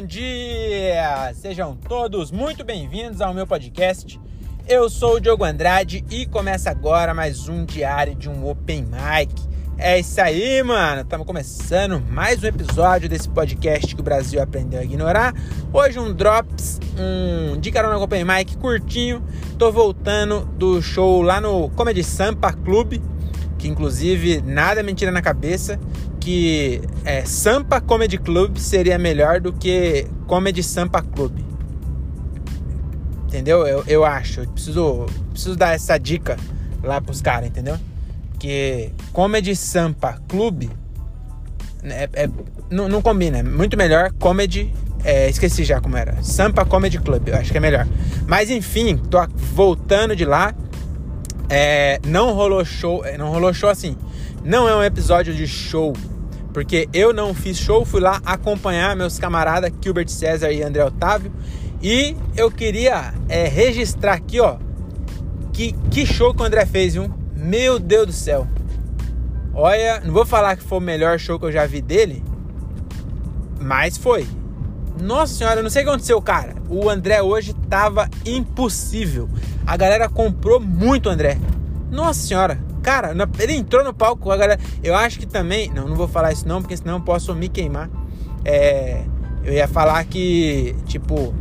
Bom dia! Sejam todos muito bem-vindos ao meu podcast. Eu sou o Diogo Andrade e começa agora mais um diário de um Open Mic. É isso aí, mano. Estamos começando mais um episódio desse podcast que o Brasil aprendeu a ignorar. Hoje um drops, um de carona com Open Mic curtinho. Tô voltando do show lá no Comedy Sampa Club, que inclusive nada é mentira na cabeça que é, Sampa Comedy Club seria melhor do que Comedy Sampa Club. Entendeu? Eu, eu acho. Eu preciso, preciso dar essa dica lá pros caras, entendeu? Que Comedy Sampa Club é, é, não, não, combina. Muito melhor Comedy. É, esqueci já como era. Sampa Comedy Club. Eu acho que é melhor. Mas enfim, tô voltando de lá. É, não rolou show. É, não rolou show assim. Não é um episódio de show porque eu não fiz show, fui lá acompanhar meus camaradas Gilbert César e André Otávio. E eu queria é, registrar aqui, ó, que, que show que o André fez, viu? Meu Deus do céu. Olha, não vou falar que foi o melhor show que eu já vi dele, mas foi. Nossa senhora, eu não sei o que aconteceu, cara. O André hoje tava impossível. A galera comprou muito André. Nossa senhora, Cara, ele entrou no palco, a galera. Eu acho que também. Não, não vou falar isso não, porque senão eu posso me queimar. É, eu ia falar que, tipo.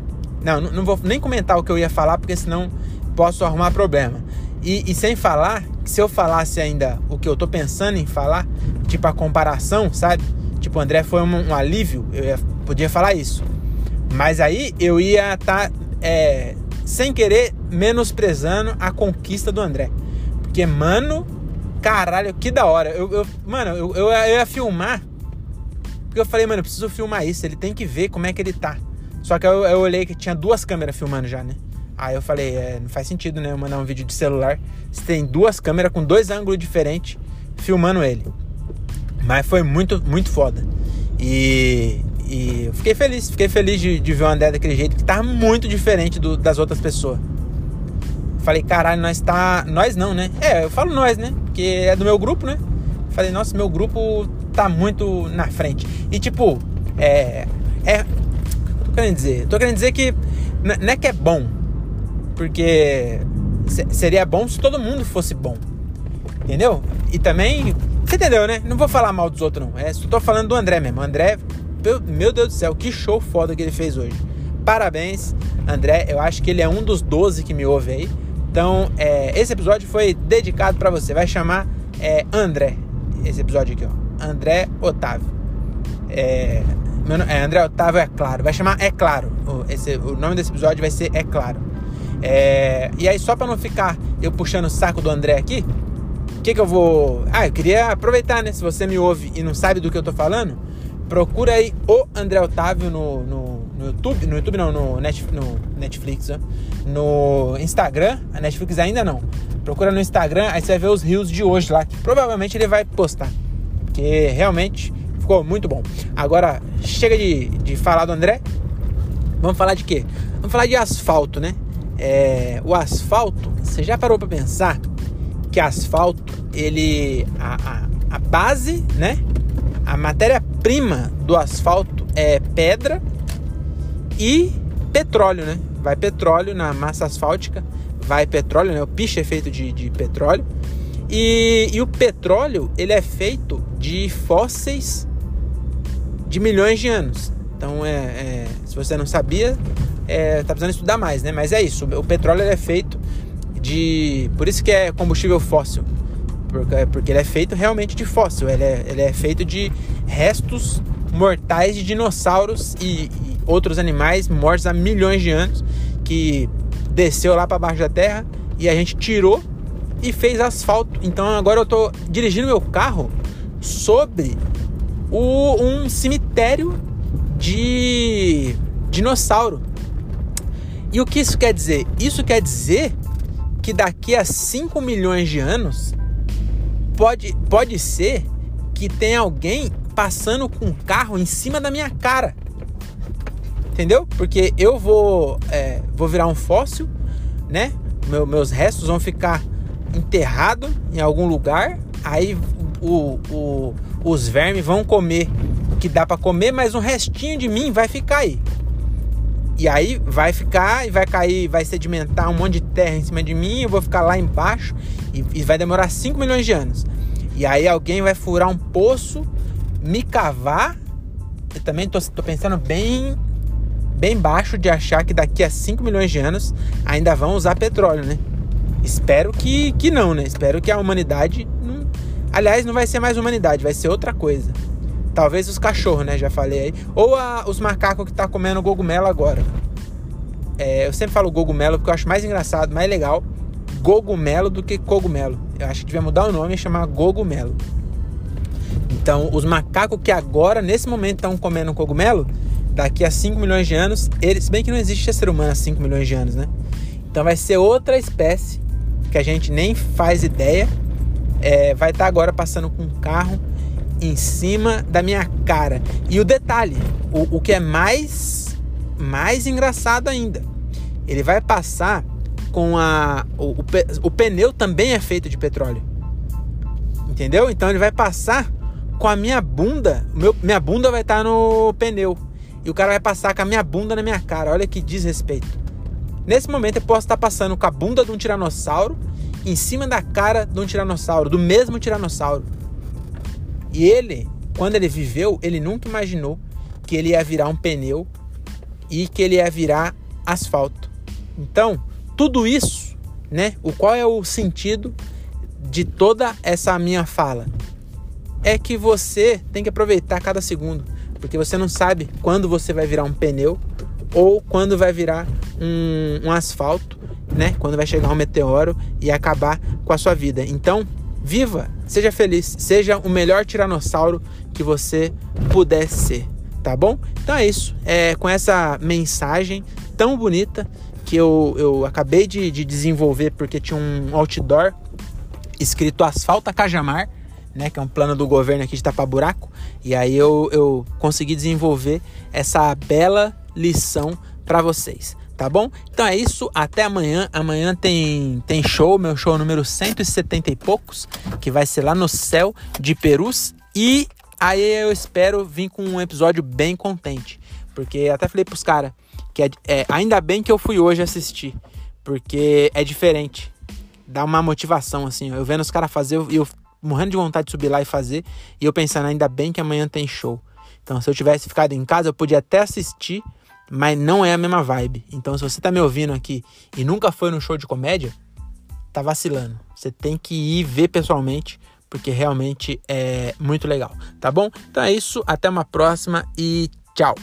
Não, não vou nem comentar o que eu ia falar, porque senão posso arrumar problema. E, e, sem falar, se eu falasse ainda o que eu tô pensando em falar, tipo a comparação, sabe? Tipo, o André foi um, um alívio, eu ia, podia falar isso. Mas aí eu ia estar, tá, é, sem querer, menosprezando a conquista do André. Porque, mano, caralho, que da hora. Eu, eu mano, eu, eu, eu, ia filmar. Porque eu falei, mano, eu preciso filmar isso. Ele tem que ver como é que ele tá. Só que eu, eu olhei que tinha duas câmeras filmando já, né? Aí eu falei, é, não faz sentido, né? Eu mandar um vídeo de celular. Você tem duas câmeras com dois ângulos diferentes filmando ele. Mas foi muito, muito foda. E, e eu fiquei feliz, fiquei feliz de, de ver o André daquele jeito que tá muito diferente do, das outras pessoas. Falei, caralho, nós tá. Nós não, né? É, eu falo nós, né? Porque é do meu grupo, né? Falei, nossa, meu grupo tá muito na frente. E tipo, é. É. Tô querendo dizer? Tô querendo dizer que. Não é que é bom. Porque seria bom se todo mundo fosse bom. Entendeu? E também. Você entendeu, né? Não vou falar mal dos outros, não. É, só tô falando do André mesmo. André, meu Deus do céu, que show foda que ele fez hoje. Parabéns, André. Eu acho que ele é um dos 12 que me ouve aí. Então, é, esse episódio foi dedicado para você. Vai chamar é, André. Esse episódio aqui, ó. André Otávio. É, meu, é, André Otávio é claro. Vai chamar É Claro. O, esse, o nome desse episódio vai ser É Claro. É, e aí, só para não ficar eu puxando o saco do André aqui, o que, que eu vou. Ah, eu queria aproveitar, né? Se você me ouve e não sabe do que eu tô falando, procura aí o André Otávio no, no no YouTube, no YouTube não, no, Netflix, no Netflix, no Instagram, a Netflix ainda não. Procura no Instagram, aí você vai ver os rios de hoje lá, que provavelmente ele vai postar. Que realmente ficou muito bom. Agora, chega de, de falar do André. Vamos falar de quê? Vamos falar de asfalto, né? É, o asfalto, você já parou para pensar que asfalto, ele. A, a, a base, né? A matéria-prima do asfalto é pedra e petróleo, né? Vai petróleo na massa asfáltica, vai petróleo, né? O piche é feito de, de petróleo. E, e o petróleo, ele é feito de fósseis de milhões de anos. Então, é, é se você não sabia, é, tá precisando estudar mais, né? Mas é isso, o petróleo é feito de... Por isso que é combustível fóssil. Porque, porque ele é feito realmente de fóssil. Ele é, ele é feito de restos mortais de dinossauros e, outros animais mortos há milhões de anos que desceu lá para baixo da terra e a gente tirou e fez asfalto. Então agora eu tô dirigindo meu carro sobre o, um cemitério de dinossauro. E o que isso quer dizer? Isso quer dizer que daqui a 5 milhões de anos pode, pode ser que tenha alguém passando com um carro em cima da minha cara. Entendeu? Porque eu vou, é, vou virar um fóssil, né? Meu, meus restos vão ficar enterrados em algum lugar. Aí o, o, os vermes vão comer que dá para comer, mas um restinho de mim vai ficar aí. E aí vai ficar e vai cair, vai sedimentar um monte de terra em cima de mim, eu vou ficar lá embaixo e, e vai demorar 5 milhões de anos. E aí alguém vai furar um poço, me cavar. Eu também tô, tô pensando bem bem baixo de achar que daqui a 5 milhões de anos ainda vão usar petróleo, né? Espero que, que não, né? Espero que a humanidade. Não... Aliás, não vai ser mais humanidade, vai ser outra coisa. Talvez os cachorros, né? Já falei aí. Ou a, os macacos que tá comendo cogumelo agora. É, eu sempre falo cogumelo porque eu acho mais engraçado, mais legal cogumelo do que cogumelo. Eu acho que devia mudar o nome e chamar cogumelo. Então, os macacos que agora, nesse momento, estão comendo cogumelo, daqui a 5 milhões de anos, eles, se bem que não existe ser humano há 5 milhões de anos, né? Então vai ser outra espécie que a gente nem faz ideia. É, vai estar tá agora passando com um carro em cima da minha cara. E o detalhe, o, o que é mais, mais engraçado ainda, ele vai passar com a. O, o, o pneu também é feito de petróleo. Entendeu? Então ele vai passar com a minha bunda. Meu, minha bunda vai estar no pneu. E o cara vai passar com a minha bunda na minha cara. Olha que desrespeito. Nesse momento eu posso estar passando com a bunda de um tiranossauro em cima da cara de um tiranossauro, do mesmo tiranossauro. E ele, quando ele viveu, ele nunca imaginou que ele ia virar um pneu e que ele ia virar asfalto. Então, tudo isso, né? O qual é o sentido de toda essa minha fala? É que você tem que aproveitar cada segundo, porque você não sabe quando você vai virar um pneu ou quando vai virar um, um asfalto, né? Quando vai chegar um meteoro e acabar com a sua vida. Então, Viva, seja feliz, seja o melhor tiranossauro que você puder ser, tá bom? Então é isso, é com essa mensagem tão bonita que eu, eu acabei de, de desenvolver porque tinha um outdoor escrito Asfalta Cajamar, né, que é um plano do governo aqui de tapar buraco, e aí eu, eu consegui desenvolver essa bela lição para vocês tá bom? Então é isso, até amanhã. Amanhã tem, tem show, meu show número 170 e poucos, que vai ser lá no céu de Perus. E aí eu espero vir com um episódio bem contente. Porque até falei pros caras que é, é, ainda bem que eu fui hoje assistir. Porque é diferente. Dá uma motivação, assim. Eu vendo os caras fazer eu, eu morrendo de vontade de subir lá e fazer. E eu pensando, ainda bem que amanhã tem show. Então, se eu tivesse ficado em casa, eu podia até assistir mas não é a mesma vibe. Então, se você tá me ouvindo aqui e nunca foi no show de comédia, tá vacilando. Você tem que ir ver pessoalmente, porque realmente é muito legal, tá bom? Então é isso, até uma próxima e tchau.